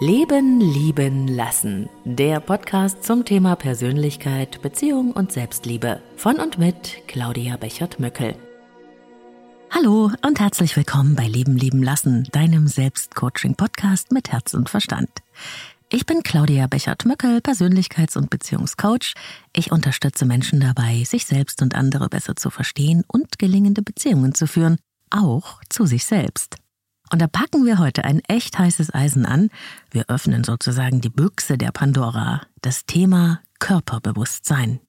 Leben, Lieben, Lassen. Der Podcast zum Thema Persönlichkeit, Beziehung und Selbstliebe. Von und mit Claudia Bechert-Möckel. Hallo und herzlich willkommen bei Leben, Lieben, Lassen, deinem Selbstcoaching-Podcast mit Herz und Verstand. Ich bin Claudia Bechert-Möckel, Persönlichkeits- und Beziehungscoach. Ich unterstütze Menschen dabei, sich selbst und andere besser zu verstehen und gelingende Beziehungen zu führen, auch zu sich selbst. Und da packen wir heute ein echt heißes Eisen an. Wir öffnen sozusagen die Büchse der Pandora, das Thema Körperbewusstsein.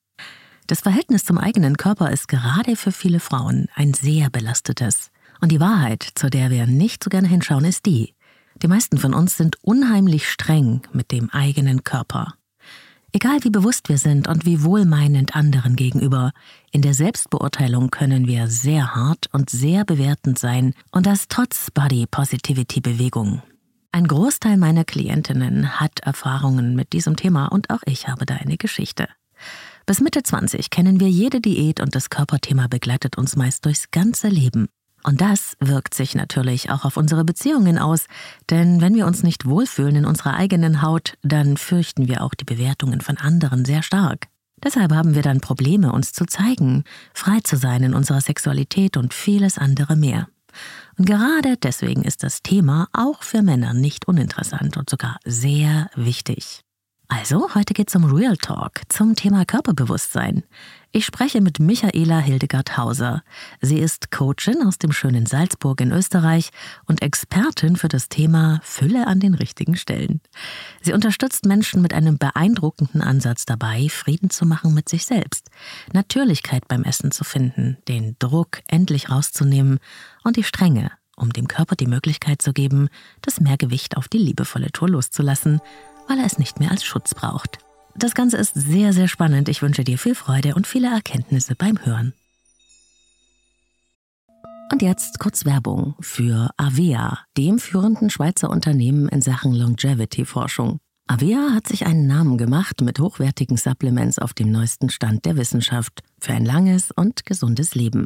Das Verhältnis zum eigenen Körper ist gerade für viele Frauen ein sehr belastetes. Und die Wahrheit, zu der wir nicht so gerne hinschauen, ist die. Die meisten von uns sind unheimlich streng mit dem eigenen Körper. Egal wie bewusst wir sind und wie wohlmeinend anderen gegenüber, in der Selbstbeurteilung können wir sehr hart und sehr bewertend sein und das trotz Body Positivity Bewegung. Ein Großteil meiner Klientinnen hat Erfahrungen mit diesem Thema und auch ich habe da eine Geschichte. Bis Mitte 20 kennen wir jede Diät und das Körperthema begleitet uns meist durchs ganze Leben. Und das wirkt sich natürlich auch auf unsere Beziehungen aus, denn wenn wir uns nicht wohlfühlen in unserer eigenen Haut, dann fürchten wir auch die Bewertungen von anderen sehr stark. Deshalb haben wir dann Probleme, uns zu zeigen, frei zu sein in unserer Sexualität und vieles andere mehr. Und gerade deswegen ist das Thema auch für Männer nicht uninteressant und sogar sehr wichtig. Also, heute geht's um Real Talk zum Thema Körperbewusstsein. Ich spreche mit Michaela Hildegard Hauser. Sie ist Coachin aus dem schönen Salzburg in Österreich und Expertin für das Thema Fülle an den richtigen Stellen. Sie unterstützt Menschen mit einem beeindruckenden Ansatz dabei, Frieden zu machen mit sich selbst, Natürlichkeit beim Essen zu finden, den Druck endlich rauszunehmen und die Strenge, um dem Körper die Möglichkeit zu geben, das Mehrgewicht auf die liebevolle Tour loszulassen weil er es nicht mehr als Schutz braucht. Das Ganze ist sehr, sehr spannend. Ich wünsche dir viel Freude und viele Erkenntnisse beim Hören. Und jetzt kurz Werbung für Avea, dem führenden Schweizer Unternehmen in Sachen Longevity-Forschung. Avea hat sich einen Namen gemacht mit hochwertigen Supplements auf dem neuesten Stand der Wissenschaft für ein langes und gesundes Leben.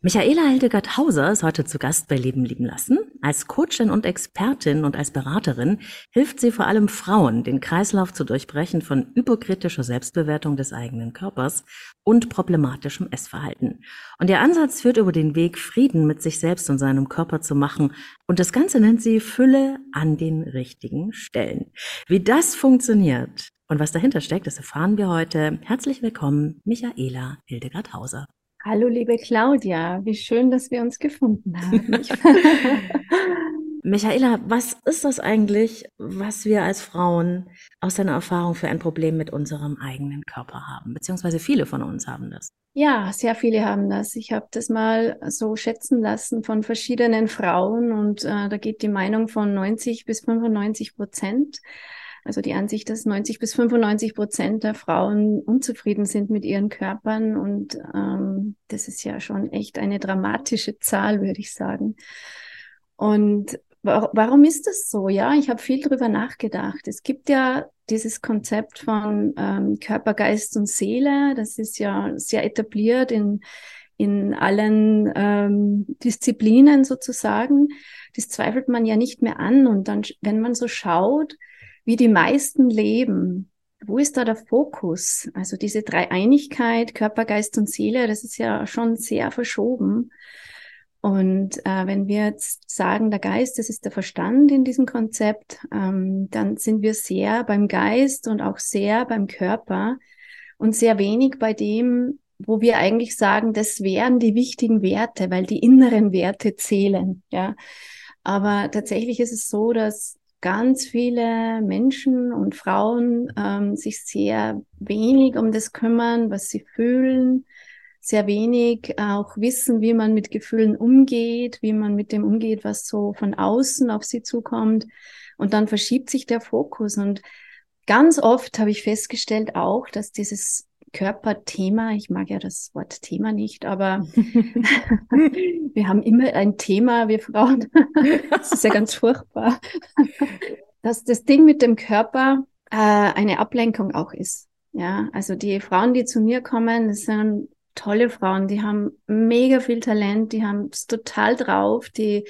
Michaela Hildegard Hauser ist heute zu Gast bei Leben lieben lassen. Als Coachin und Expertin und als Beraterin hilft sie vor allem Frauen, den Kreislauf zu durchbrechen von überkritischer Selbstbewertung des eigenen Körpers und problematischem Essverhalten. Und ihr Ansatz führt über den Weg, Frieden mit sich selbst und seinem Körper zu machen. Und das Ganze nennt sie Fülle an den richtigen Stellen. Wie das funktioniert und was dahinter steckt, das erfahren wir heute. Herzlich willkommen, Michaela Hildegard Hauser. Hallo, liebe Claudia, wie schön, dass wir uns gefunden haben. Michaela, was ist das eigentlich, was wir als Frauen aus deiner Erfahrung für ein Problem mit unserem eigenen Körper haben? Beziehungsweise viele von uns haben das. Ja, sehr viele haben das. Ich habe das mal so schätzen lassen von verschiedenen Frauen und äh, da geht die Meinung von 90 bis 95 Prozent. Also die Ansicht, dass 90 bis 95 Prozent der Frauen unzufrieden sind mit ihren Körpern. Und ähm, das ist ja schon echt eine dramatische Zahl, würde ich sagen. Und warum ist das so? Ja, ich habe viel drüber nachgedacht. Es gibt ja dieses Konzept von ähm, Körper, Geist und Seele. Das ist ja sehr etabliert in in allen ähm, Disziplinen sozusagen. Das zweifelt man ja nicht mehr an. Und dann, wenn man so schaut, wie die meisten leben, wo ist da der Fokus? Also diese Dreieinigkeit, Körper, Geist und Seele, das ist ja schon sehr verschoben. Und äh, wenn wir jetzt sagen, der Geist, das ist der Verstand in diesem Konzept, ähm, dann sind wir sehr beim Geist und auch sehr beim Körper und sehr wenig bei dem, wo wir eigentlich sagen, das wären die wichtigen Werte, weil die inneren Werte zählen. Ja, aber tatsächlich ist es so, dass ganz viele Menschen und Frauen ähm, sich sehr wenig um das kümmern, was sie fühlen, sehr wenig auch wissen, wie man mit Gefühlen umgeht, wie man mit dem umgeht, was so von außen auf sie zukommt. Und dann verschiebt sich der Fokus. Und ganz oft habe ich festgestellt auch, dass dieses Körperthema, ich mag ja das Wort Thema nicht, aber wir haben immer ein Thema, wir Frauen. das ist ja ganz furchtbar. dass das Ding mit dem Körper äh, eine Ablenkung auch ist. Ja, also die Frauen, die zu mir kommen, das sind tolle Frauen, die haben mega viel Talent, die haben es total drauf, die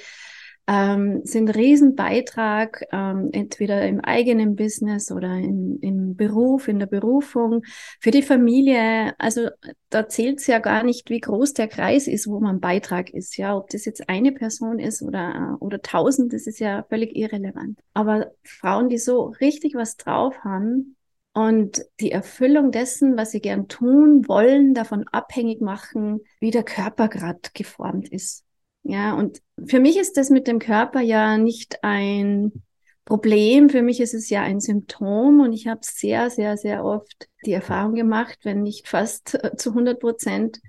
ähm, sind Riesenbeitrag, ähm, entweder im eigenen Business oder in, im Beruf, in der Berufung, für die Familie. Also da zählt es ja gar nicht, wie groß der Kreis ist, wo man Beitrag ist. Ja, ob das jetzt eine Person ist oder, oder tausend, das ist ja völlig irrelevant. Aber Frauen, die so richtig was drauf haben, und die Erfüllung dessen, was sie gern tun wollen, davon abhängig machen, wie der Körper gerade geformt ist. Ja, und für mich ist das mit dem Körper ja nicht ein Problem. Für mich ist es ja ein Symptom und ich habe sehr, sehr, sehr oft die Erfahrung gemacht, wenn nicht fast zu 100 Prozent,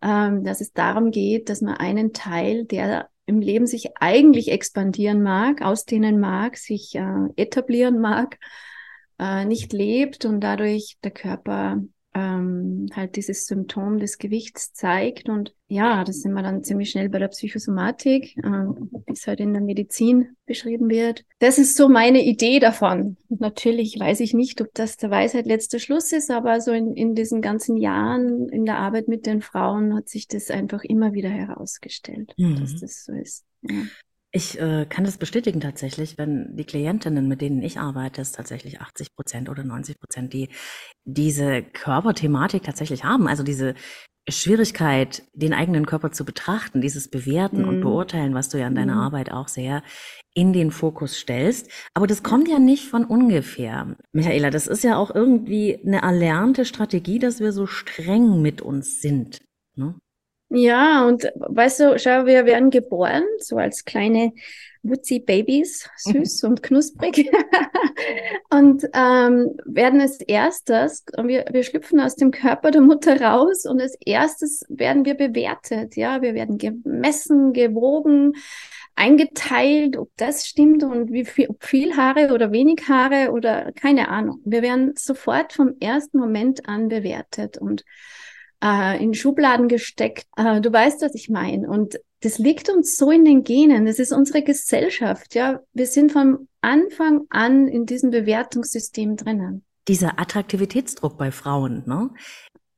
ähm, dass es darum geht, dass man einen Teil, der im Leben sich eigentlich expandieren mag, ausdehnen mag, sich äh, etablieren mag, äh, nicht lebt und dadurch der Körper ähm, halt dieses Symptom des Gewichts zeigt. Und ja, das sind wir dann ziemlich schnell bei der Psychosomatik, äh, wie es halt in der Medizin beschrieben wird. Das ist so meine Idee davon. natürlich weiß ich nicht, ob das der Weisheit letzter Schluss ist, aber so in, in diesen ganzen Jahren in der Arbeit mit den Frauen hat sich das einfach immer wieder herausgestellt, mhm. dass das so ist. Ja. Ich äh, kann das bestätigen tatsächlich, wenn die Klientinnen, mit denen ich arbeite, ist tatsächlich 80 Prozent oder 90 Prozent, die diese Körperthematik tatsächlich haben. Also diese Schwierigkeit, den eigenen Körper zu betrachten, dieses Bewerten mhm. und Beurteilen, was du ja in deiner mhm. Arbeit auch sehr in den Fokus stellst. Aber das kommt ja nicht von ungefähr. Michaela, das ist ja auch irgendwie eine erlernte Strategie, dass wir so streng mit uns sind. Ne? Ja, und weißt du, schau, wir werden geboren, so als kleine Wutzi-Babys, süß und knusprig. und ähm, werden als erstes, wir, wir schlüpfen aus dem Körper der Mutter raus und als erstes werden wir bewertet. Ja, wir werden gemessen, gewogen, eingeteilt, ob das stimmt und wie viel, ob viel Haare oder wenig Haare oder keine Ahnung. Wir werden sofort vom ersten Moment an bewertet und äh, in Schubladen gesteckt. Äh, du weißt, was ich meine. Und das liegt uns so in den Genen. Das ist unsere Gesellschaft. Ja, wir sind vom Anfang an in diesem Bewertungssystem drinnen. Dieser Attraktivitätsdruck bei Frauen, ne?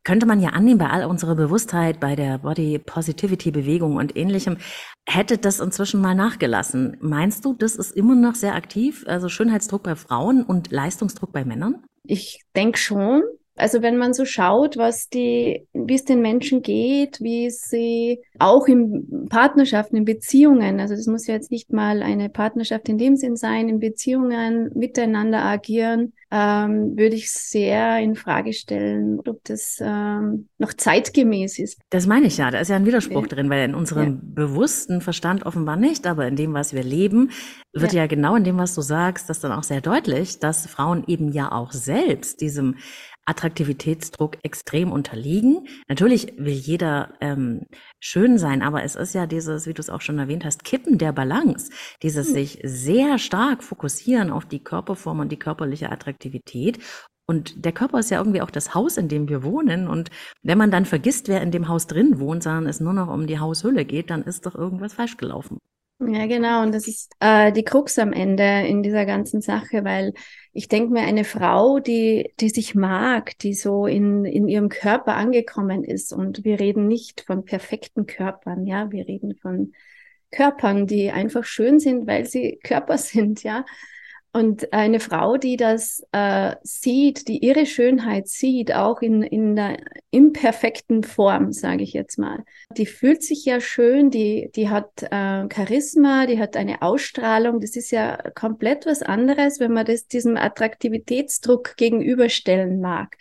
Könnte man ja annehmen, bei all unserer Bewusstheit, bei der Body Positivity Bewegung und ähnlichem, hätte das inzwischen mal nachgelassen. Meinst du, das ist immer noch sehr aktiv? Also Schönheitsdruck bei Frauen und Leistungsdruck bei Männern? Ich denke schon. Also wenn man so schaut, was die, wie es den Menschen geht, wie sie auch in Partnerschaften, in Beziehungen, also das muss ja jetzt nicht mal eine Partnerschaft in dem Sinn sein, in Beziehungen miteinander agieren, ähm, würde ich sehr in Frage stellen, ob das ähm, noch zeitgemäß ist. Das meine ich ja, da ist ja ein Widerspruch ja. drin, weil in unserem ja. bewussten Verstand offenbar nicht, aber in dem, was wir leben, wird ja. ja genau in dem, was du sagst, das dann auch sehr deutlich, dass Frauen eben ja auch selbst diesem Attraktivitätsdruck extrem unterliegen. Natürlich will jeder ähm, schön sein, aber es ist ja dieses, wie du es auch schon erwähnt hast, Kippen der Balance, dieses hm. sich sehr stark fokussieren auf die Körperform und die körperliche Attraktivität. Und der Körper ist ja irgendwie auch das Haus, in dem wir wohnen. Und wenn man dann vergisst, wer in dem Haus drin wohnt, sondern es nur noch um die Haushülle geht, dann ist doch irgendwas falsch gelaufen. Ja, genau. Und das ist äh, die Krux am Ende in dieser ganzen Sache, weil ich denke mir, eine Frau, die, die sich mag, die so in, in ihrem Körper angekommen ist, und wir reden nicht von perfekten Körpern, ja, wir reden von Körpern, die einfach schön sind, weil sie Körper sind, ja. Und eine Frau, die das äh, sieht, die ihre Schönheit sieht, auch in, in der imperfekten Form, sage ich jetzt mal, die fühlt sich ja schön, die, die hat äh, Charisma, die hat eine Ausstrahlung. Das ist ja komplett was anderes, wenn man das diesem Attraktivitätsdruck gegenüberstellen mag.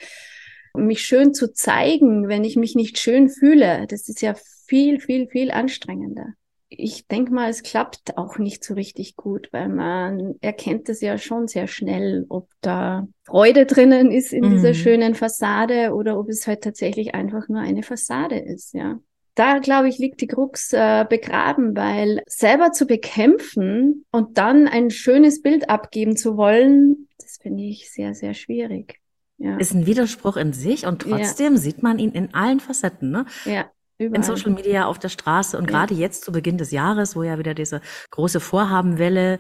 Mich schön zu zeigen, wenn ich mich nicht schön fühle, das ist ja viel, viel, viel anstrengender ich denke mal, es klappt auch nicht so richtig gut, weil man erkennt es ja schon sehr schnell, ob da Freude drinnen ist in mhm. dieser schönen Fassade oder ob es halt tatsächlich einfach nur eine Fassade ist, ja. Da, glaube ich, liegt die Krux äh, begraben, weil selber zu bekämpfen und dann ein schönes Bild abgeben zu wollen, das finde ich sehr, sehr schwierig. Ja. Ist ein Widerspruch in sich und trotzdem ja. sieht man ihn in allen Facetten. Ne? Ja. Überall. In Social Media, auf der Straße und ja. gerade jetzt zu Beginn des Jahres, wo ja wieder diese große Vorhabenwelle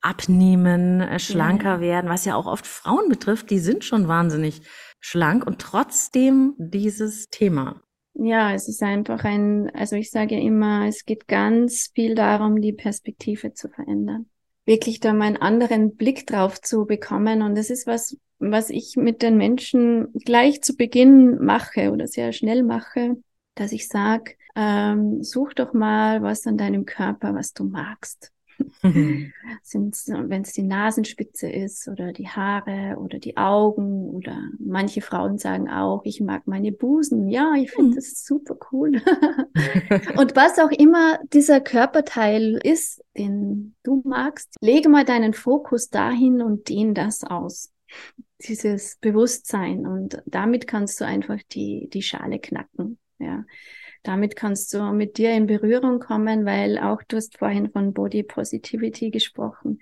abnehmen, äh, schlanker ja. werden, was ja auch oft Frauen betrifft, die sind schon wahnsinnig schlank und trotzdem dieses Thema. Ja, es ist einfach ein, also ich sage immer, es geht ganz viel darum, die Perspektive zu verändern. Wirklich da mal einen anderen Blick drauf zu bekommen. Und das ist was, was ich mit den Menschen gleich zu Beginn mache oder sehr schnell mache dass ich sage, ähm, such doch mal was an deinem Körper, was du magst. Mhm. Wenn es die Nasenspitze ist oder die Haare oder die Augen oder manche Frauen sagen auch, ich mag meine Busen. Ja, ich finde mhm. das super cool. und was auch immer dieser Körperteil ist, den du magst, lege mal deinen Fokus dahin und dehn das aus. Dieses Bewusstsein und damit kannst du einfach die, die Schale knacken. Ja. Damit kannst du mit dir in Berührung kommen, weil auch du hast vorhin von Body Positivity gesprochen.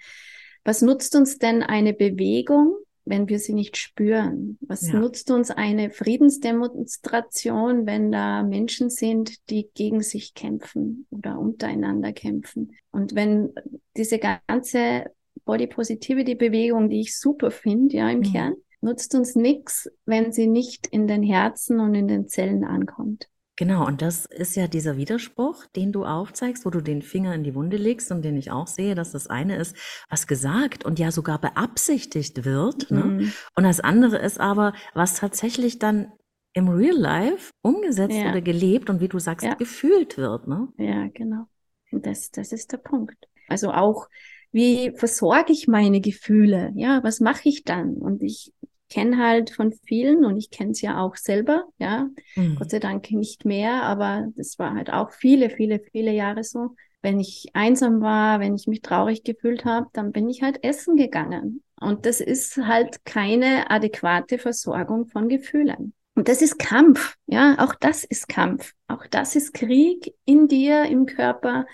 Was nutzt uns denn eine Bewegung, wenn wir sie nicht spüren? Was ja. nutzt uns eine Friedensdemonstration, wenn da Menschen sind, die gegen sich kämpfen oder untereinander kämpfen? Und wenn diese ganze Body Positivity Bewegung, die ich super finde, ja, im mhm. Kern, nutzt uns nichts, wenn sie nicht in den Herzen und in den Zellen ankommt. Genau, und das ist ja dieser Widerspruch, den du aufzeigst, wo du den Finger in die Wunde legst und den ich auch sehe, dass das eine ist, was gesagt und ja sogar beabsichtigt wird. Ne? Mhm. Und das andere ist aber, was tatsächlich dann im Real Life umgesetzt ja. oder gelebt und wie du sagst, ja. gefühlt wird. Ne? Ja, genau. Das, das ist der Punkt. Also auch, wie versorge ich meine Gefühle? Ja, was mache ich dann? Und ich kenne halt von vielen und ich kenne es ja auch selber, ja, mhm. Gott sei Dank nicht mehr, aber das war halt auch viele, viele, viele Jahre so. Wenn ich einsam war, wenn ich mich traurig gefühlt habe, dann bin ich halt essen gegangen. Und das ist halt keine adäquate Versorgung von Gefühlen. Und das ist Kampf, ja, auch das ist Kampf. Auch das ist Krieg in dir, im Körper,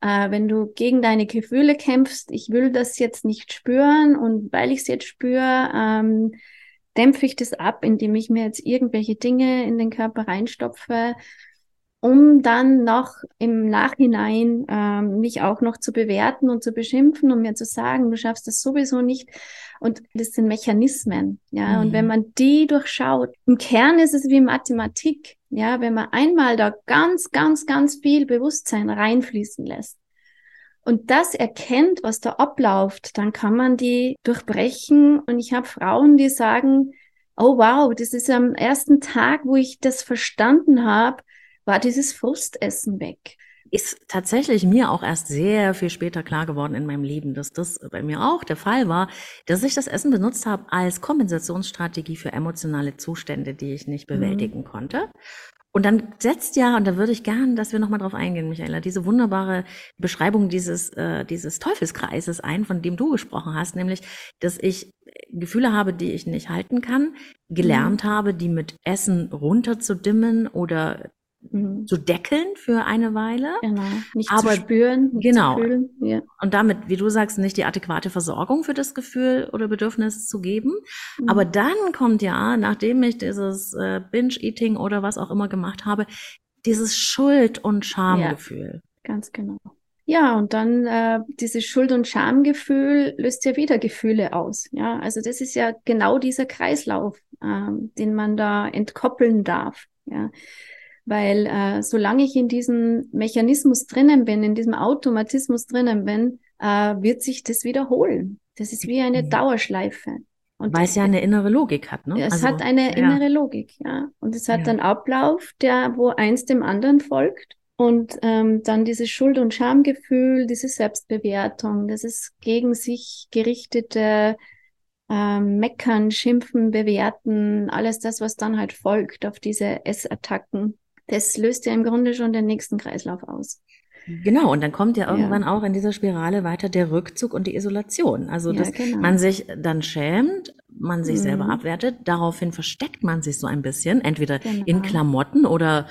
äh, wenn du gegen deine Gefühle kämpfst, ich will das jetzt nicht spüren und weil ich es jetzt spüre, ähm, dämpfe ich das ab, indem ich mir jetzt irgendwelche Dinge in den Körper reinstopfe, um dann noch im Nachhinein ähm, mich auch noch zu bewerten und zu beschimpfen und mir zu sagen, du schaffst das sowieso nicht. Und das sind Mechanismen, ja. Mhm. Und wenn man die durchschaut, im Kern ist es wie Mathematik. Ja, wenn man einmal da ganz, ganz, ganz viel Bewusstsein reinfließen lässt und das erkennt, was da abläuft, dann kann man die durchbrechen. Und ich habe Frauen, die sagen, oh wow, das ist am ersten Tag, wo ich das verstanden habe, war dieses Frustessen weg ist tatsächlich mir auch erst sehr viel später klar geworden in meinem Leben, dass das bei mir auch der Fall war, dass ich das Essen benutzt habe als Kompensationsstrategie für emotionale Zustände, die ich nicht mhm. bewältigen mhm. konnte. Und dann setzt ja, und da würde ich gern, dass wir nochmal drauf eingehen, Michaela, diese wunderbare Beschreibung dieses, äh, dieses Teufelskreises ein, von dem du gesprochen hast, nämlich, dass ich Gefühle habe, die ich nicht halten kann, gelernt mhm. habe, die mit Essen runterzudimmen oder mhm. zu deckeln für eine Weile. Genau. Nicht aber, zu spüren, nicht genau. zu fühlen. Ja. Und damit, wie du sagst, nicht die adäquate Versorgung für das Gefühl oder Bedürfnis zu geben. Mhm. Aber dann kommt ja, nachdem ich dieses äh, Binge-Eating oder was auch immer gemacht habe, dieses Schuld- und Schamgefühl. Ja, ganz genau. Ja, und dann äh, dieses Schuld- und Schamgefühl löst ja wieder Gefühle aus. Ja, also das ist ja genau dieser Kreislauf, äh, den man da entkoppeln darf. Ja, weil äh, solange ich in diesem Mechanismus drinnen bin, in diesem Automatismus drinnen bin, äh, wird sich das wiederholen. Das ist wie eine Dauerschleife. Und Weil es ja eine innere Logik hat, ne? Es also, hat eine innere ja. Logik, ja. Und es hat ja. einen Ablauf, der, wo eins dem anderen folgt. Und ähm, dann dieses Schuld- und Schamgefühl, diese Selbstbewertung, das ist gegen sich gerichtete ähm, Meckern, Schimpfen, Bewerten, alles das, was dann halt folgt auf diese Essattacken, das löst ja im Grunde schon den nächsten Kreislauf aus. Genau, und dann kommt ja irgendwann ja. auch in dieser Spirale weiter der Rückzug und die Isolation. Also, ja, dass genau. man sich dann schämt, man sich mhm. selber abwertet, daraufhin versteckt man sich so ein bisschen, entweder genau. in Klamotten oder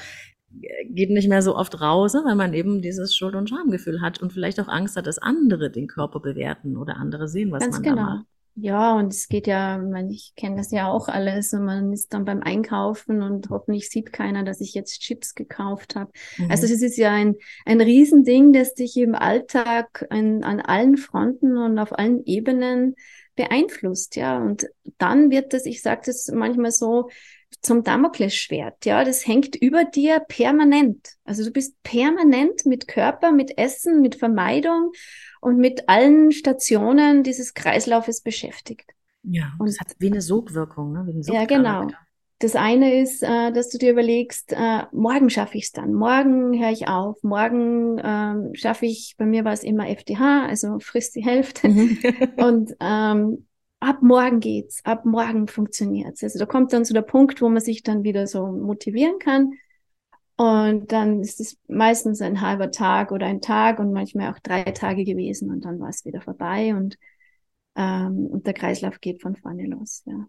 geht nicht mehr so oft raus, ne, weil man eben dieses Schuld- und Schamgefühl hat und vielleicht auch Angst hat, dass andere den Körper bewerten oder andere sehen, was Ganz man genau. da macht. Ja, und es geht ja, ich kenne das ja auch alles und man ist dann beim Einkaufen und hoffentlich sieht keiner, dass ich jetzt Chips gekauft habe. Mhm. Also es ist ja ein, ein Riesending, das dich im Alltag an, an allen Fronten und auf allen Ebenen beeinflusst, ja. Und dann wird das, ich sage das manchmal so, zum Damoklesschwert, ja, das hängt über dir permanent. Also du bist permanent mit Körper, mit Essen, mit Vermeidung und mit allen Stationen dieses Kreislaufes beschäftigt. Ja, und es hat wie eine Sogwirkung, ne? Wie ja, genau. Das eine ist, äh, dass du dir überlegst, äh, morgen schaffe ich es dann, morgen höre ich auf, morgen ähm, schaffe ich, bei mir war es immer FDH, also frisst die Hälfte. Mhm. und ähm, ab morgen geht's, ab morgen funktioniert's. Also da kommt dann so der Punkt, wo man sich dann wieder so motivieren kann. Und dann ist es meistens ein halber Tag oder ein Tag und manchmal auch drei Tage gewesen und dann war es wieder vorbei und, ähm, und der Kreislauf geht von vorne los. Ja.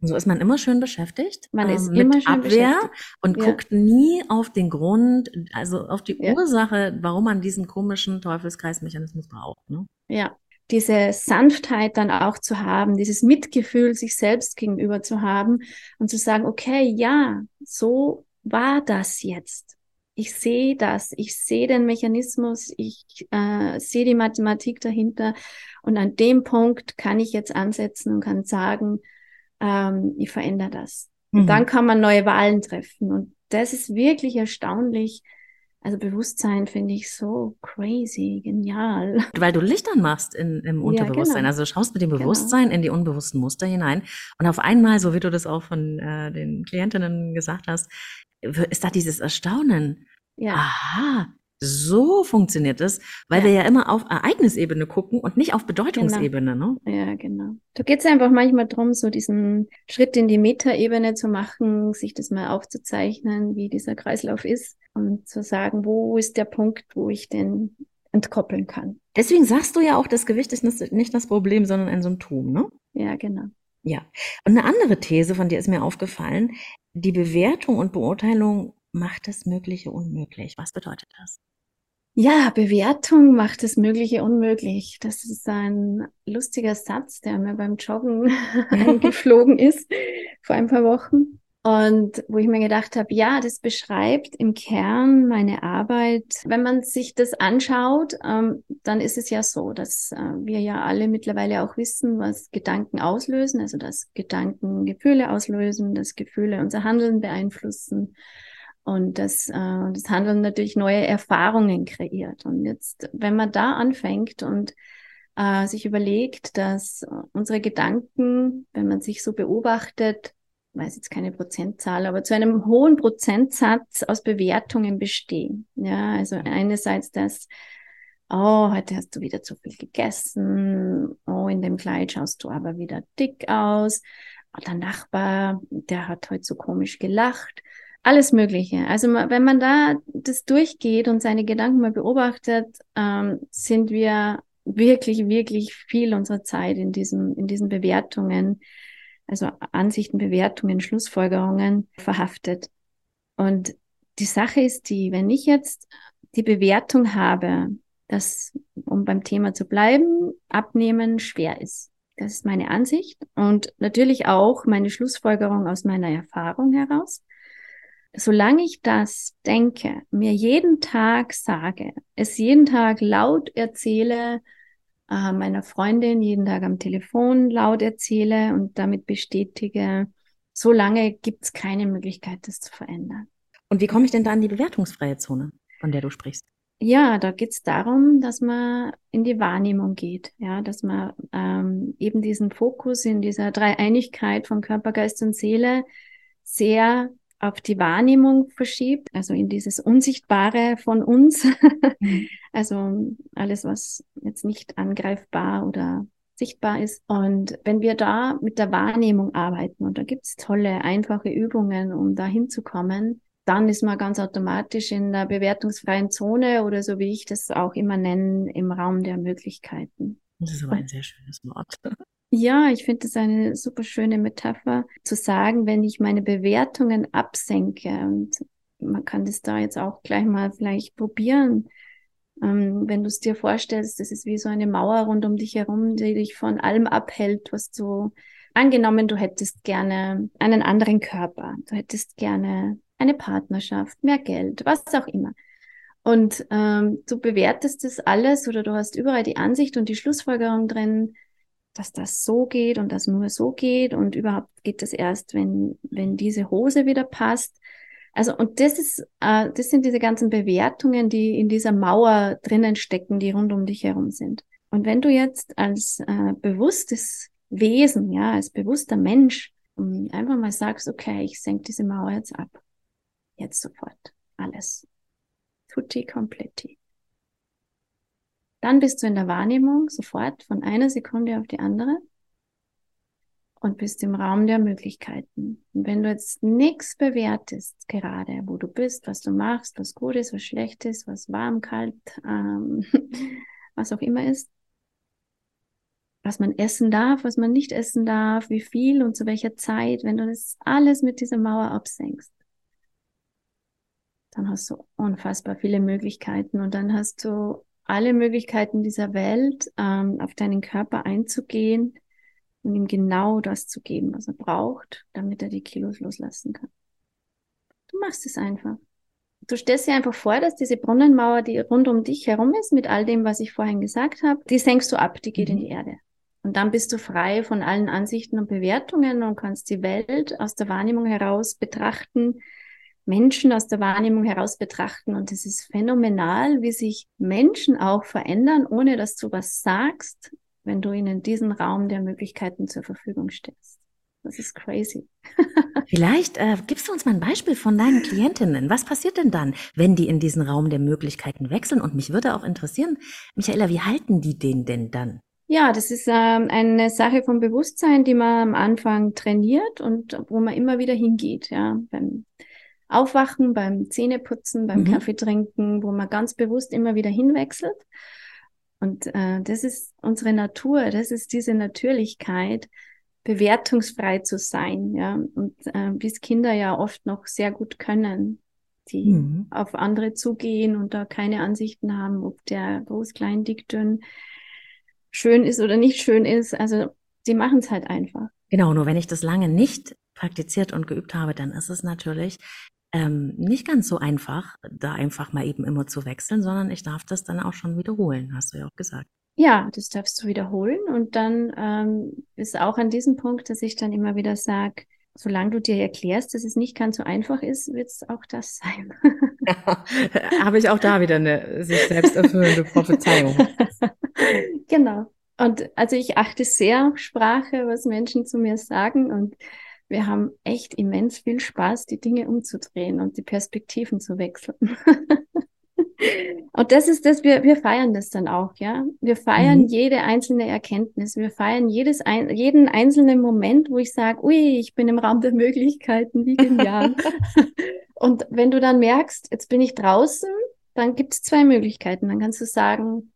So ist man immer schön beschäftigt. Man ähm, ist mit immer schön Abwehr und ja. guckt nie auf den Grund, also auf die ja. Ursache, warum man diesen komischen Teufelskreismechanismus braucht. Ne? Ja, diese Sanftheit dann auch zu haben, dieses Mitgefühl sich selbst gegenüber zu haben und zu sagen, okay, ja, so war das jetzt? Ich sehe das, ich sehe den Mechanismus, ich äh, sehe die Mathematik dahinter und an dem Punkt kann ich jetzt ansetzen und kann sagen, ähm, ich verändere das. Mhm. Und dann kann man neue Wahlen treffen und das ist wirklich erstaunlich, also Bewusstsein finde ich so crazy, genial. Weil du Lichtern machst in, im Unterbewusstsein. Ja, genau. Also du schaust mit dem genau. Bewusstsein genau. in die unbewussten Muster hinein. Und auf einmal, so wie du das auch von äh, den Klientinnen gesagt hast, ist da dieses Erstaunen. Ja. Aha, so funktioniert es, weil ja. wir ja immer auf Ereignisebene gucken und nicht auf Bedeutungsebene. Genau. Ne? Ja, genau. Da geht es einfach manchmal darum, so diesen Schritt in die Metaebene zu machen, sich das mal aufzuzeichnen, wie dieser Kreislauf ist und zu sagen, wo ist der Punkt, wo ich den entkoppeln kann. Deswegen sagst du ja auch, das Gewicht ist nicht das Problem, sondern ein Symptom, ne? Ja, genau. Ja. Und eine andere These von dir ist mir aufgefallen, die Bewertung und Beurteilung macht das Mögliche unmöglich. Was bedeutet das? Ja, Bewertung macht das Mögliche unmöglich. Das ist ein lustiger Satz, der mir beim Joggen eingeflogen ist vor ein paar Wochen. Und wo ich mir gedacht habe, ja, das beschreibt im Kern meine Arbeit. Wenn man sich das anschaut, ähm, dann ist es ja so, dass äh, wir ja alle mittlerweile auch wissen, was Gedanken auslösen, also dass Gedanken Gefühle auslösen, dass Gefühle unser Handeln beeinflussen und dass äh, das Handeln natürlich neue Erfahrungen kreiert. Und jetzt, wenn man da anfängt und äh, sich überlegt, dass unsere Gedanken, wenn man sich so beobachtet, weiß jetzt keine Prozentzahl, aber zu einem hohen Prozentsatz aus Bewertungen bestehen. Ja, also einerseits das, oh, heute hast du wieder zu viel gegessen, oh, in dem Kleid schaust du aber wieder dick aus, oh, der Nachbar, der hat heute so komisch gelacht, alles Mögliche. Also wenn man da das durchgeht und seine Gedanken mal beobachtet, ähm, sind wir wirklich, wirklich viel unserer Zeit in diesen, in diesen Bewertungen also Ansichten, Bewertungen, Schlussfolgerungen verhaftet. Und die Sache ist die, wenn ich jetzt die Bewertung habe, dass, um beim Thema zu bleiben, abnehmen schwer ist. Das ist meine Ansicht und natürlich auch meine Schlussfolgerung aus meiner Erfahrung heraus. Solange ich das denke, mir jeden Tag sage, es jeden Tag laut erzähle, äh, meiner Freundin jeden Tag am Telefon laut erzähle und damit bestätige, solange gibt es keine Möglichkeit, das zu verändern. Und wie komme ich denn da in die bewertungsfreie Zone, von der du sprichst? Ja, da geht es darum, dass man in die Wahrnehmung geht, ja, dass man ähm, eben diesen Fokus in dieser Dreieinigkeit von Körper, Geist und Seele sehr auf die Wahrnehmung verschiebt, also in dieses Unsichtbare von uns. Mhm. also alles, was jetzt nicht angreifbar oder sichtbar ist. Und wenn wir da mit der Wahrnehmung arbeiten, und da gibt's tolle, einfache Übungen, um da hinzukommen, dann ist man ganz automatisch in der bewertungsfreien Zone oder so wie ich das auch immer nenne, im Raum der Möglichkeiten. Das ist aber ein sehr schönes Wort. Ja, ich finde das eine super schöne Metapher, zu sagen, wenn ich meine Bewertungen absenke und man kann das da jetzt auch gleich mal vielleicht probieren. Ähm, wenn du es dir vorstellst, das ist wie so eine Mauer rund um dich herum, die dich von allem abhält, was du angenommen, du hättest gerne einen anderen Körper, du hättest gerne eine Partnerschaft, mehr Geld, was auch immer. Und ähm, du bewertest das alles oder du hast überall die Ansicht und die Schlussfolgerung drin, dass das so geht und das nur so geht und überhaupt geht das erst, wenn, wenn diese Hose wieder passt. Also, und das ist, äh, das sind diese ganzen Bewertungen, die in dieser Mauer drinnen stecken, die rund um dich herum sind. Und wenn du jetzt als äh, bewusstes Wesen, ja, als bewusster Mensch, um, einfach mal sagst, okay, ich senke diese Mauer jetzt ab. Jetzt sofort. Alles. Tutti completi. Dann bist du in der Wahrnehmung sofort von einer Sekunde auf die andere und bist im Raum der Möglichkeiten. Und wenn du jetzt nichts bewertest, gerade wo du bist, was du machst, was gut ist, was schlecht ist, was warm, kalt, ähm, was auch immer ist, was man essen darf, was man nicht essen darf, wie viel und zu welcher Zeit, wenn du das alles mit dieser Mauer absenkst, dann hast du unfassbar viele Möglichkeiten und dann hast du alle Möglichkeiten dieser Welt, ähm, auf deinen Körper einzugehen und ihm genau das zu geben, was er braucht, damit er die Kilos loslassen kann. Du machst es einfach. Du stellst dir einfach vor, dass diese Brunnenmauer, die rund um dich herum ist, mit all dem, was ich vorhin gesagt habe, die senkst du ab, die geht mhm. in die Erde. Und dann bist du frei von allen Ansichten und Bewertungen und kannst die Welt aus der Wahrnehmung heraus betrachten, Menschen aus der Wahrnehmung heraus betrachten. Und es ist phänomenal, wie sich Menschen auch verändern, ohne dass du was sagst, wenn du ihnen diesen Raum der Möglichkeiten zur Verfügung stellst. Das ist crazy. Vielleicht äh, gibst du uns mal ein Beispiel von deinen Klientinnen. Was passiert denn dann, wenn die in diesen Raum der Möglichkeiten wechseln? Und mich würde auch interessieren, Michaela, wie halten die den denn dann? Ja, das ist ähm, eine Sache vom Bewusstsein, die man am Anfang trainiert und wo man immer wieder hingeht. Ja, beim Aufwachen, beim Zähneputzen, beim mhm. Kaffee trinken, wo man ganz bewusst immer wieder hinwechselt. Und äh, das ist unsere Natur, das ist diese Natürlichkeit, bewertungsfrei zu sein, ja. Und äh, bis Kinder ja oft noch sehr gut können, die mhm. auf andere zugehen und da keine Ansichten haben, ob der groß, klein, dick, dünn schön ist oder nicht schön ist. Also die machen es halt einfach. Genau, nur wenn ich das lange nicht praktiziert und geübt habe, dann ist es natürlich ähm, nicht ganz so einfach, da einfach mal eben immer zu wechseln, sondern ich darf das dann auch schon wiederholen, hast du ja auch gesagt. Ja, das darfst du wiederholen und dann ähm, ist auch an diesem Punkt, dass ich dann immer wieder sage, solange du dir erklärst, dass es nicht ganz so einfach ist, wird es auch das sein. ja, habe ich auch da wieder eine sich selbst erfüllende Prophezeiung. genau. Und also ich achte sehr auf Sprache, was Menschen zu mir sagen und wir haben echt immens viel Spaß, die Dinge umzudrehen und die Perspektiven zu wechseln. und das ist das, wir, wir feiern das dann auch, ja. Wir feiern mhm. jede einzelne Erkenntnis. Wir feiern jedes ein, jeden einzelnen Moment, wo ich sage, ui, ich bin im Raum der Möglichkeiten, wie genial. und wenn du dann merkst, jetzt bin ich draußen, dann gibt es zwei Möglichkeiten. Dann kannst du sagen,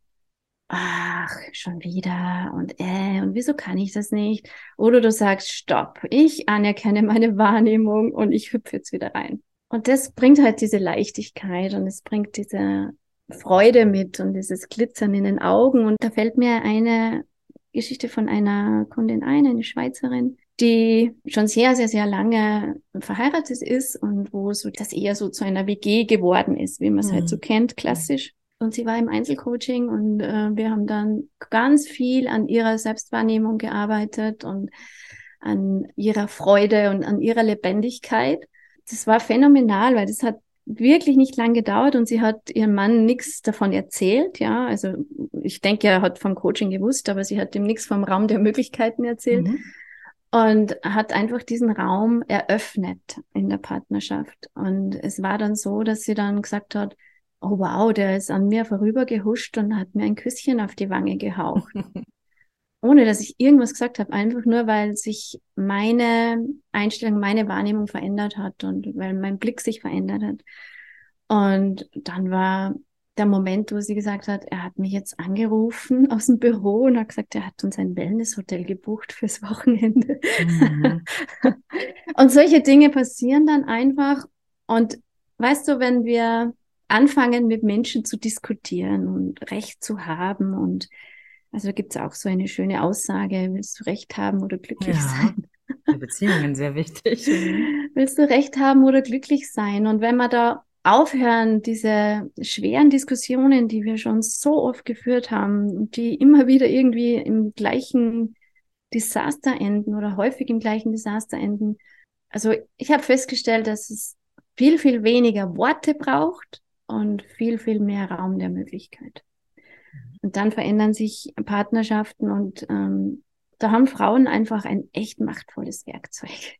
ach, schon wieder und äh, und wieso kann ich das nicht? Oder du sagst, stopp, ich anerkenne meine Wahrnehmung und ich hüpfe jetzt wieder rein. Und das bringt halt diese Leichtigkeit und es bringt diese Freude mit und dieses Glitzern in den Augen. Und da fällt mir eine Geschichte von einer Kundin ein, eine Schweizerin, die schon sehr, sehr, sehr lange verheiratet ist und wo so das eher so zu einer WG geworden ist, wie man es mhm. halt so kennt, klassisch. Und sie war im Einzelcoaching und äh, wir haben dann ganz viel an ihrer Selbstwahrnehmung gearbeitet und an ihrer Freude und an ihrer Lebendigkeit. Das war phänomenal, weil das hat wirklich nicht lang gedauert und sie hat ihrem Mann nichts davon erzählt. Ja, also ich denke, er hat vom Coaching gewusst, aber sie hat ihm nichts vom Raum der Möglichkeiten erzählt. Mhm. Und hat einfach diesen Raum eröffnet in der Partnerschaft. Und es war dann so, dass sie dann gesagt hat, oh wow, der ist an mir vorübergehuscht und hat mir ein Küsschen auf die Wange gehaucht. Ohne dass ich irgendwas gesagt habe, einfach nur, weil sich meine Einstellung, meine Wahrnehmung verändert hat und weil mein Blick sich verändert hat. Und dann war der Moment, wo sie gesagt hat, er hat mich jetzt angerufen aus dem Büro und hat gesagt, er hat uns ein Wellnesshotel gebucht fürs Wochenende. Mhm. und solche Dinge passieren dann einfach. Und weißt du, wenn wir anfangen, mit Menschen zu diskutieren und Recht zu haben. Und also gibt es auch so eine schöne Aussage, willst du Recht haben oder glücklich ja, sein? Beziehungen sehr wichtig. willst du Recht haben oder glücklich sein? Und wenn wir da aufhören, diese schweren Diskussionen, die wir schon so oft geführt haben und die immer wieder irgendwie im gleichen Desaster enden oder häufig im gleichen Desaster enden. Also ich habe festgestellt, dass es viel, viel weniger Worte braucht und viel, viel mehr Raum der Möglichkeit. Und dann verändern sich Partnerschaften und ähm, da haben Frauen einfach ein echt machtvolles Werkzeug.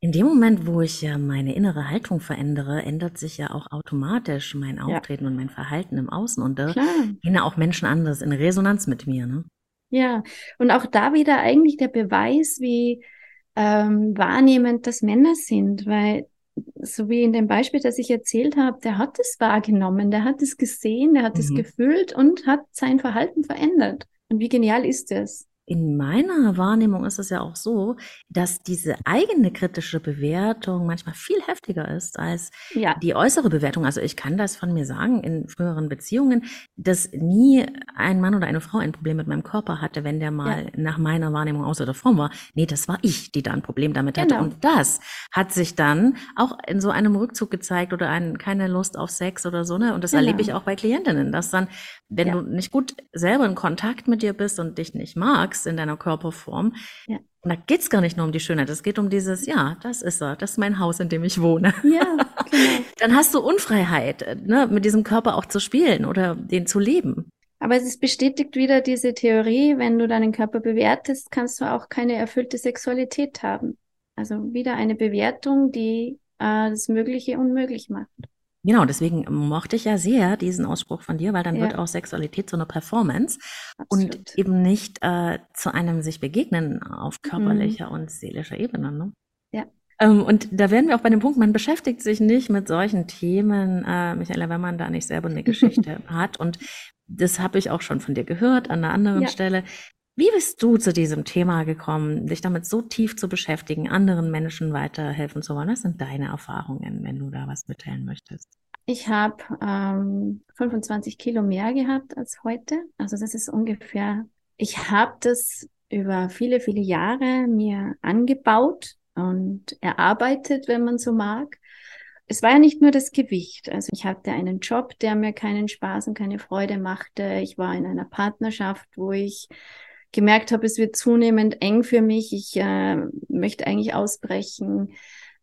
In dem Moment, wo ich ja meine innere Haltung verändere, ändert sich ja auch automatisch mein Auftreten ja. und mein Verhalten im Außen. Und da Klar. gehen ja auch Menschen anders in Resonanz mit mir. Ne? Ja, und auch da wieder eigentlich der Beweis, wie ähm, wahrnehmend das Männer sind, weil so wie in dem Beispiel, das ich erzählt habe, der hat es wahrgenommen, der hat es gesehen, der hat mhm. es gefühlt und hat sein Verhalten verändert. Und wie genial ist das? In meiner Wahrnehmung ist es ja auch so, dass diese eigene kritische Bewertung manchmal viel heftiger ist als ja. die äußere Bewertung. Also ich kann das von mir sagen in früheren Beziehungen, dass nie ein Mann oder eine Frau ein Problem mit meinem Körper hatte, wenn der mal ja. nach meiner Wahrnehmung außer der Form war. Nee, das war ich, die da ein Problem damit hatte. Genau. Und das hat sich dann auch in so einem Rückzug gezeigt oder ein, keine Lust auf Sex oder so. Ne? Und das genau. erlebe ich auch bei Klientinnen, dass dann, wenn ja. du nicht gut selber in Kontakt mit dir bist und dich nicht magst, magst in deiner Körperform. Ja. Und da geht's gar nicht nur um die Schönheit, es geht um dieses, ja, das ist er, das ist mein Haus, in dem ich wohne. Ja, genau. Dann hast du Unfreiheit, ne, mit diesem Körper auch zu spielen oder den zu leben. Aber es bestätigt wieder diese Theorie, wenn du deinen Körper bewertest, kannst du auch keine erfüllte Sexualität haben. Also wieder eine Bewertung, die äh, das Mögliche unmöglich macht. Genau, deswegen mochte ich ja sehr diesen Ausspruch von dir, weil dann ja. wird auch Sexualität zu einer Performance Absolut. und eben nicht äh, zu einem sich begegnen auf mhm. körperlicher mhm. und seelischer Ebene. Ne? Ja. Ähm, und da werden wir auch bei dem Punkt, man beschäftigt sich nicht mit solchen Themen, äh, Michaela, wenn man da nicht selber eine Geschichte hat. Und das habe ich auch schon von dir gehört an einer anderen ja. Stelle. Wie bist du zu diesem Thema gekommen, dich damit so tief zu beschäftigen, anderen Menschen weiterhelfen zu wollen? Was sind deine Erfahrungen, wenn du da was mitteilen möchtest? Ich habe ähm, 25 Kilo mehr gehabt als heute. Also das ist ungefähr, ich habe das über viele, viele Jahre mir angebaut und erarbeitet, wenn man so mag. Es war ja nicht nur das Gewicht. Also ich hatte einen Job, der mir keinen Spaß und keine Freude machte. Ich war in einer Partnerschaft, wo ich gemerkt habe, es wird zunehmend eng für mich. Ich äh, möchte eigentlich ausbrechen.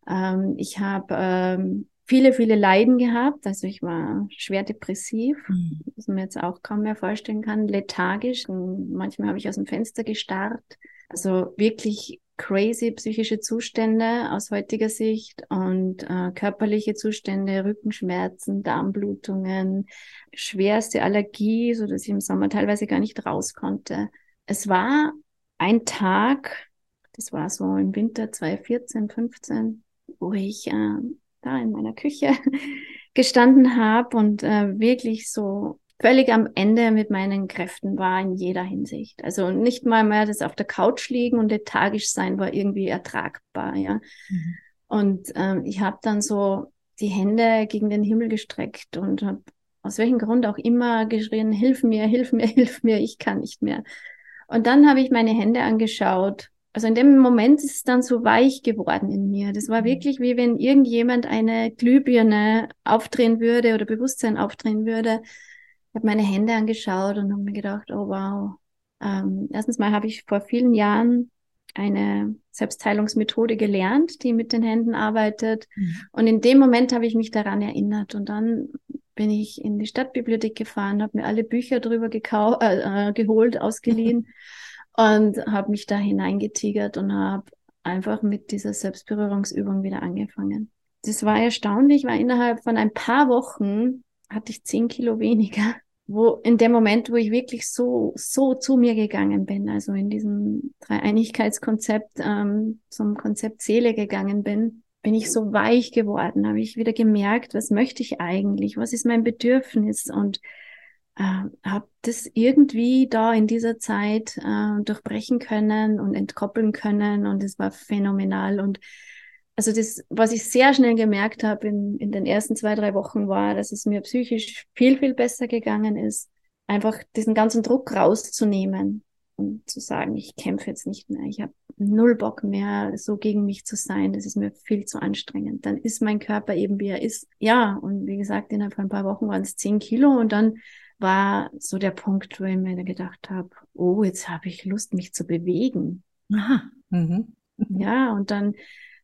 Ähm, ich habe ähm, viele, viele Leiden gehabt. Also ich war schwer depressiv, mhm. was man jetzt auch kaum mehr vorstellen kann, lethargisch. Und manchmal habe ich aus dem Fenster gestarrt. Also wirklich crazy psychische Zustände aus heutiger Sicht und äh, körperliche Zustände, Rückenschmerzen, Darmblutungen, schwerste Allergie, so dass ich im Sommer teilweise gar nicht raus konnte es war ein Tag, das war so im Winter 2014, 15, wo ich äh, da in meiner Küche gestanden habe und äh, wirklich so völlig am Ende mit meinen Kräften war in jeder Hinsicht. Also nicht mal mehr das auf der Couch liegen und lethargisch sein war irgendwie ertragbar, ja. Mhm. Und ähm, ich habe dann so die Hände gegen den Himmel gestreckt und habe aus welchem Grund auch immer geschrien, hilf mir, hilf mir, hilf mir, ich kann nicht mehr. Und dann habe ich meine Hände angeschaut also in dem Moment ist es dann so weich geworden in mir. Das war mhm. wirklich wie wenn irgendjemand eine Glühbirne aufdrehen würde oder Bewusstsein aufdrehen würde. Ich habe meine Hände angeschaut und habe mir gedacht, oh wow. Ähm, erstens mal habe ich vor vielen Jahren eine Selbstheilungsmethode gelernt, die mit den Händen arbeitet. Mhm. Und in dem Moment habe ich mich daran erinnert. Und dann bin ich in die Stadtbibliothek gefahren, habe mir alle Bücher drüber äh, äh geholt, ausgeliehen und habe mich da hineingetigert und habe einfach mit dieser Selbstberührungsübung wieder angefangen. Das war erstaunlich, weil innerhalb von ein paar Wochen hatte ich zehn Kilo weniger wo in dem Moment, wo ich wirklich so, so zu mir gegangen bin, also in diesem Dreieinigkeitskonzept, ähm, zum Konzept Seele gegangen bin, bin ich so weich geworden, habe ich wieder gemerkt, was möchte ich eigentlich, was ist mein Bedürfnis? Und äh, habe das irgendwie da in dieser Zeit äh, durchbrechen können und entkoppeln können. Und es war phänomenal. Und also das, was ich sehr schnell gemerkt habe in, in den ersten zwei, drei Wochen war, dass es mir psychisch viel, viel besser gegangen ist, einfach diesen ganzen Druck rauszunehmen und zu sagen, ich kämpfe jetzt nicht mehr, ich habe null Bock mehr, so gegen mich zu sein, das ist mir viel zu anstrengend. Dann ist mein Körper eben, wie er ist. Ja, und wie gesagt, innerhalb von ein paar Wochen waren es zehn Kilo und dann war so der Punkt, wo ich mir gedacht habe, oh, jetzt habe ich Lust, mich zu bewegen. Aha. Mhm. Ja, und dann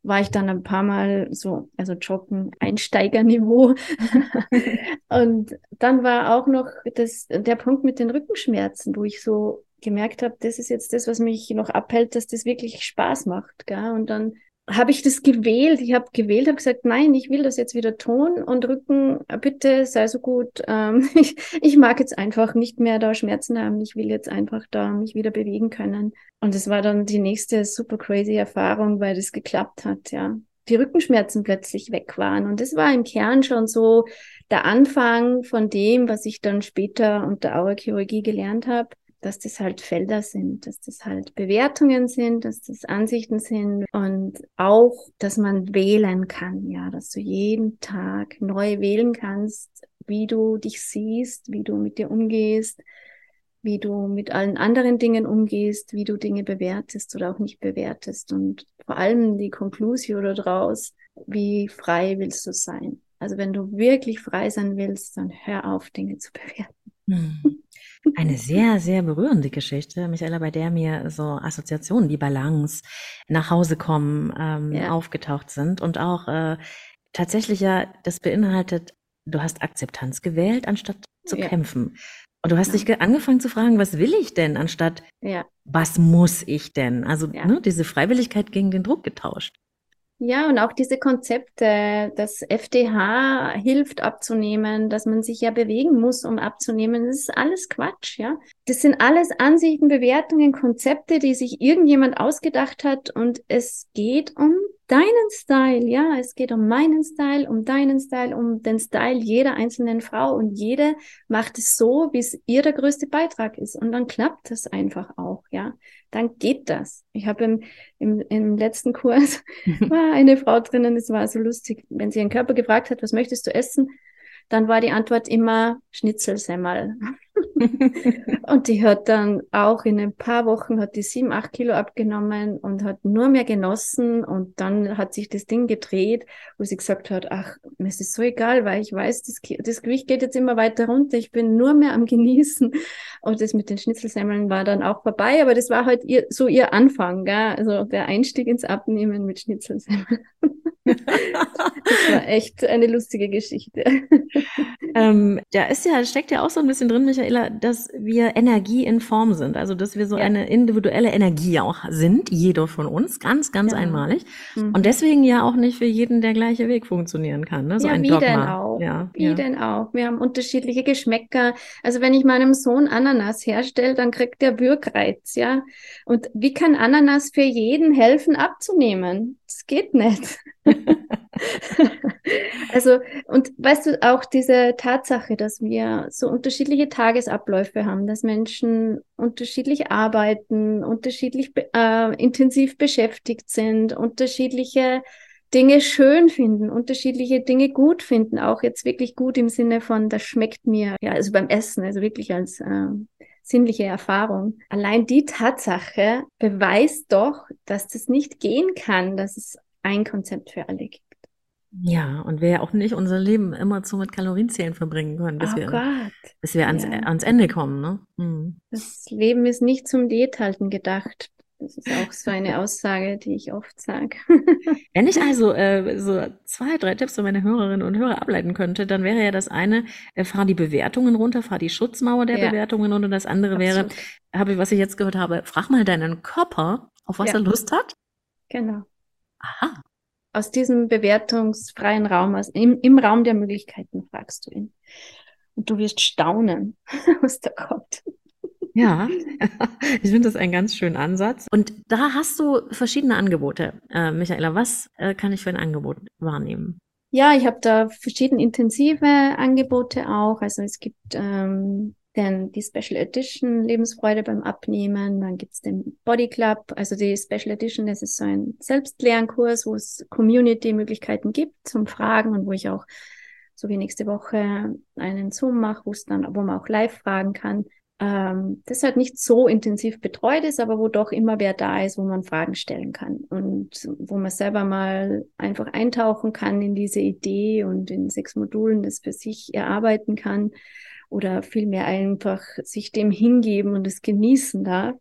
war ich dann ein paar Mal so, also Joggen, Einsteigerniveau. und dann war auch noch das, der Punkt mit den Rückenschmerzen, wo ich so gemerkt habe, das ist jetzt das, was mich noch abhält, dass das wirklich Spaß macht. Gell? Und dann habe ich das gewählt. Ich habe gewählt, habe gesagt, nein, ich will das jetzt wieder tun und Rücken, bitte sei so gut. Ähm, ich, ich mag jetzt einfach nicht mehr da Schmerzen haben. Ich will jetzt einfach da mich wieder bewegen können. Und es war dann die nächste super crazy Erfahrung, weil das geklappt hat, ja. Die Rückenschmerzen plötzlich weg waren. Und das war im Kern schon so der Anfang von dem, was ich dann später unter Aurachirurgie gelernt habe dass das halt Felder sind, dass das halt Bewertungen sind, dass das Ansichten sind und auch, dass man wählen kann, ja, dass du jeden Tag neu wählen kannst, wie du dich siehst, wie du mit dir umgehst, wie du mit allen anderen Dingen umgehst, wie du Dinge bewertest oder auch nicht bewertest und vor allem die Konklusion daraus, wie frei willst du sein? Also wenn du wirklich frei sein willst, dann hör auf, Dinge zu bewerten. Hm. Eine sehr, sehr berührende Geschichte, Michaela, bei der mir so Assoziationen wie Balance, nach Hause kommen ähm, ja. aufgetaucht sind und auch äh, tatsächlich ja, das beinhaltet, du hast Akzeptanz gewählt, anstatt zu ja. kämpfen. Und du hast ja. dich angefangen zu fragen, was will ich denn, anstatt was muss ich denn? Also ne, diese Freiwilligkeit gegen den Druck getauscht. Ja, und auch diese Konzepte, dass FDH hilft abzunehmen, dass man sich ja bewegen muss, um abzunehmen, das ist alles Quatsch, ja. Das sind alles Ansichten, Bewertungen, Konzepte, die sich irgendjemand ausgedacht hat und es geht um deinen Style, ja, es geht um meinen Style, um deinen Style, um den Style jeder einzelnen Frau und jede macht es so, wie es ihr der größte Beitrag ist und dann klappt das einfach auch, ja, dann geht das. Ich habe im, im, im letzten Kurs war eine Frau drinnen, es war so lustig, wenn sie ihren Körper gefragt hat, was möchtest du essen, dann war die Antwort immer Schnitzelsemmel. und die hat dann auch in ein paar Wochen hat die sieben, acht Kilo abgenommen und hat nur mehr genossen und dann hat sich das Ding gedreht, wo sie gesagt hat, ach, mir ist es so egal, weil ich weiß, das, das Gewicht geht jetzt immer weiter runter, ich bin nur mehr am Genießen und das mit den Schnitzelsemmeln war dann auch vorbei, aber das war halt ihr, so ihr Anfang, gell? also der Einstieg ins Abnehmen mit Schnitzelsemmeln. das war echt eine lustige Geschichte. ähm, da ist ja, steckt ja auch so ein bisschen drin, Michaela, dass wir Energie in Form sind. Also, dass wir so ja. eine individuelle Energie auch sind, jeder von uns, ganz, ganz ja. einmalig. Mhm. Und deswegen ja auch nicht für jeden der gleiche Weg funktionieren kann. Ne? So ja, ein wie Dogma. denn auch? Ja, wie ja. denn auch? Wir haben unterschiedliche Geschmäcker. Also, wenn ich meinem Sohn Ananas herstelle, dann kriegt der Wirkreiz, ja. Und wie kann Ananas für jeden helfen, abzunehmen? Das geht nicht. also, und weißt du, auch diese Tatsache, dass wir so unterschiedliche Tagesabläufe haben, dass Menschen unterschiedlich arbeiten, unterschiedlich äh, intensiv beschäftigt sind, unterschiedliche Dinge schön finden, unterschiedliche Dinge gut finden, auch jetzt wirklich gut im Sinne von, das schmeckt mir, ja, also beim Essen, also wirklich als äh, sinnliche Erfahrung. Allein die Tatsache beweist doch, dass das nicht gehen kann, dass es ein Konzept für alle gibt. Ja, und wir ja auch nicht unser Leben immer so mit Kalorienzählen verbringen können, bis oh wir, Gott. bis wir ans, Ja. ans Ende kommen. Ne? Mhm. Das Leben ist nicht zum Diäthalten gedacht. Das ist auch so eine Aussage, die ich oft sage. Wenn ich also äh, so zwei, drei Tipps für meine Hörerinnen und Hörer ableiten könnte, dann wäre ja das eine, äh, fahr die Bewertungen runter, fahr die Schutzmauer der Ja. Bewertungen runter. Das andere wäre, habe ich, was ich jetzt gehört habe, frag mal deinen Körper, auf was Ja. er Lust hat. Genau. Aha. Aus diesem bewertungsfreien Raum, aus, im, im Raum der Möglichkeiten fragst du ihn. Und du wirst staunen, was da kommt. Ja, ich finde das einen ganz schönen Ansatz. Und da hast du verschiedene Angebote. Äh, Michaela, was äh, kann ich für ein Angebot wahrnehmen? Ja, ich habe da verschiedene intensive Angebote auch. Also es gibt ähm, den, die Special Edition Lebensfreude beim Abnehmen, dann gibt's den Body Club. Also die Special Edition, das ist so ein Selbstlernkurs, wo es Community-Möglichkeiten gibt zum Fragen und wo ich auch so wie nächste Woche einen Zoom mache, wo es dann, wo man auch live fragen kann. Ähm, das halt nicht so intensiv betreut ist, aber wo doch immer wer da ist, wo man Fragen stellen kann und wo man selber mal einfach eintauchen kann in diese Idee und in sechs Modulen das für sich erarbeiten kann oder vielmehr einfach sich dem hingeben und es genießen darf.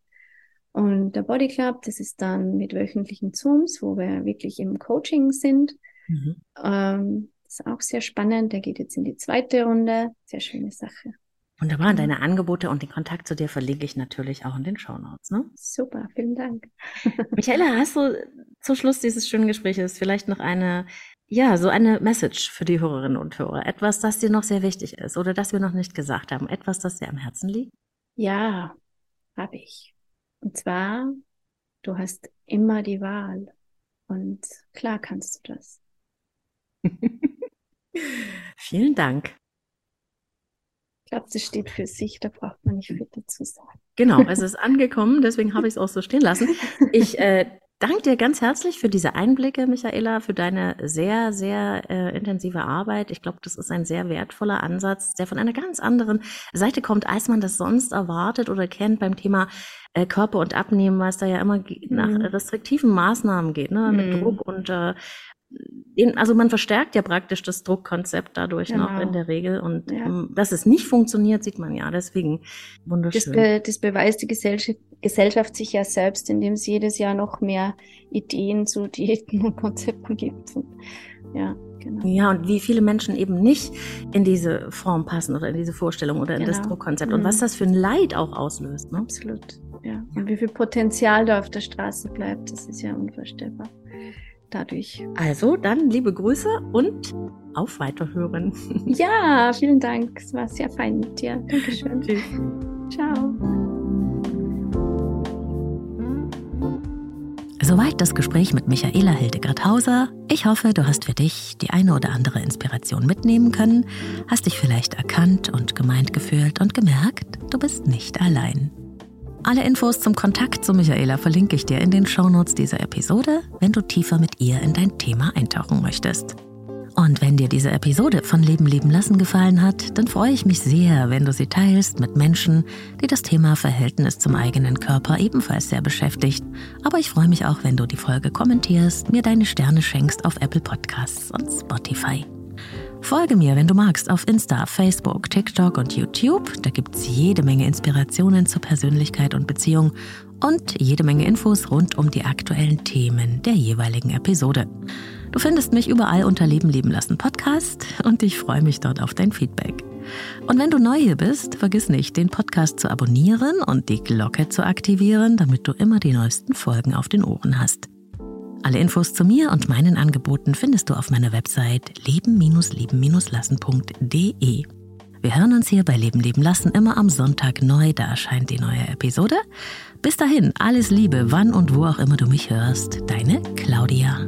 Und der Body Club, das ist dann mit wöchentlichen Zooms, wo wir wirklich im Coaching sind. Mhm. Ähm, das ist auch sehr spannend. Der geht jetzt in die zweite Runde. Sehr schöne Sache. Wunderbar. Und deine Angebote und den Kontakt zu dir verlinke ich natürlich auch in den Shownotes. Ne? Super, vielen Dank. Michaela, hast du zum Schluss dieses schönen Gesprächs vielleicht noch eine, ja, so eine Message für die Hörerinnen und Hörer? Etwas, das dir noch sehr wichtig ist oder das wir noch nicht gesagt haben? Etwas, das dir am Herzen liegt? Ja, habe ich. Und zwar, du hast immer die Wahl. Und klar kannst du das. Vielen Dank. Ich glaube, das steht für sich, da braucht man nicht viel dazu sagen. Genau, es ist angekommen, deswegen habe ich es auch so stehen lassen. Ich äh, danke dir ganz herzlich für diese Einblicke, Michaela, für deine sehr, sehr äh, intensive Arbeit. Ich glaube, das ist ein sehr wertvoller Ansatz, der von einer ganz anderen Seite kommt, als man das sonst erwartet oder kennt beim Thema äh, Körper und Abnehmen, weil es da ja immer ge- nach Mhm. restriktiven Maßnahmen geht, ne, mit Mhm. Druck und äh, also man verstärkt ja praktisch das Druckkonzept dadurch noch Genau. in der Regel und Ja. ähm, dass es nicht funktioniert, sieht man ja. Deswegen Das, wunderschön. be das beweist die Gesellschaft, Gesellschaft sich ja selbst, indem es jedes Jahr noch mehr Ideen zu Diäten und Konzepten gibt. Und, ja, genau. Ja, und wie viele Menschen eben nicht in diese Form passen oder in diese Vorstellung oder in das Genau. Druckkonzept und Mhm. was das für ein Leid auch auslöst. Ne? Absolut. Ja. Und wie viel Potenzial da auf der Straße bleibt, das ist ja unvorstellbar. Dadurch. Also dann liebe Grüße und auf Weiterhören. Ja, vielen Dank. Es war sehr fein mit dir. Dankeschön. Tschüss. Ciao. Soweit das Gespräch mit Michaela Hildegard Hauser. Ich hoffe, du hast für dich die eine oder andere Inspiration mitnehmen können, hast dich vielleicht erkannt und gemeint gefühlt und gemerkt, du bist nicht allein. Alle Infos zum Kontakt zu Michaela verlinke ich dir in den Shownotes dieser Episode, wenn du tiefer mit ihr in dein Thema eintauchen möchtest. Und wenn dir diese Episode von Leben leben lassen gefallen hat, dann freue ich mich sehr, wenn du sie teilst mit Menschen, die das Thema Verhältnis zum eigenen Körper ebenfalls sehr beschäftigt. Aber ich freue mich auch, wenn du die Folge kommentierst, mir deine Sterne schenkst auf Apple Podcasts und Spotify. Folge mir, wenn du magst, auf Insta, Facebook, TikTok und YouTube. Da gibt's jede Menge Inspirationen zur Persönlichkeit und Beziehung und jede Menge Infos rund um die aktuellen Themen der jeweiligen Episode. Du findest mich überall unter Leben leben lassen Podcast und ich freue mich dort auf dein Feedback. Und wenn du neu hier bist, vergiss nicht, den Podcast zu abonnieren und die Glocke zu aktivieren, damit du immer die neuesten Folgen auf den Ohren hast. Alle Infos zu mir und meinen Angeboten findest du auf meiner Website leben-leben-lassen.de. Wir hören uns hier bei Leben leben lassen immer am Sonntag neu, da erscheint die neue Episode. Bis dahin, alles Liebe, wann und wo auch immer du mich hörst. Deine Claudia.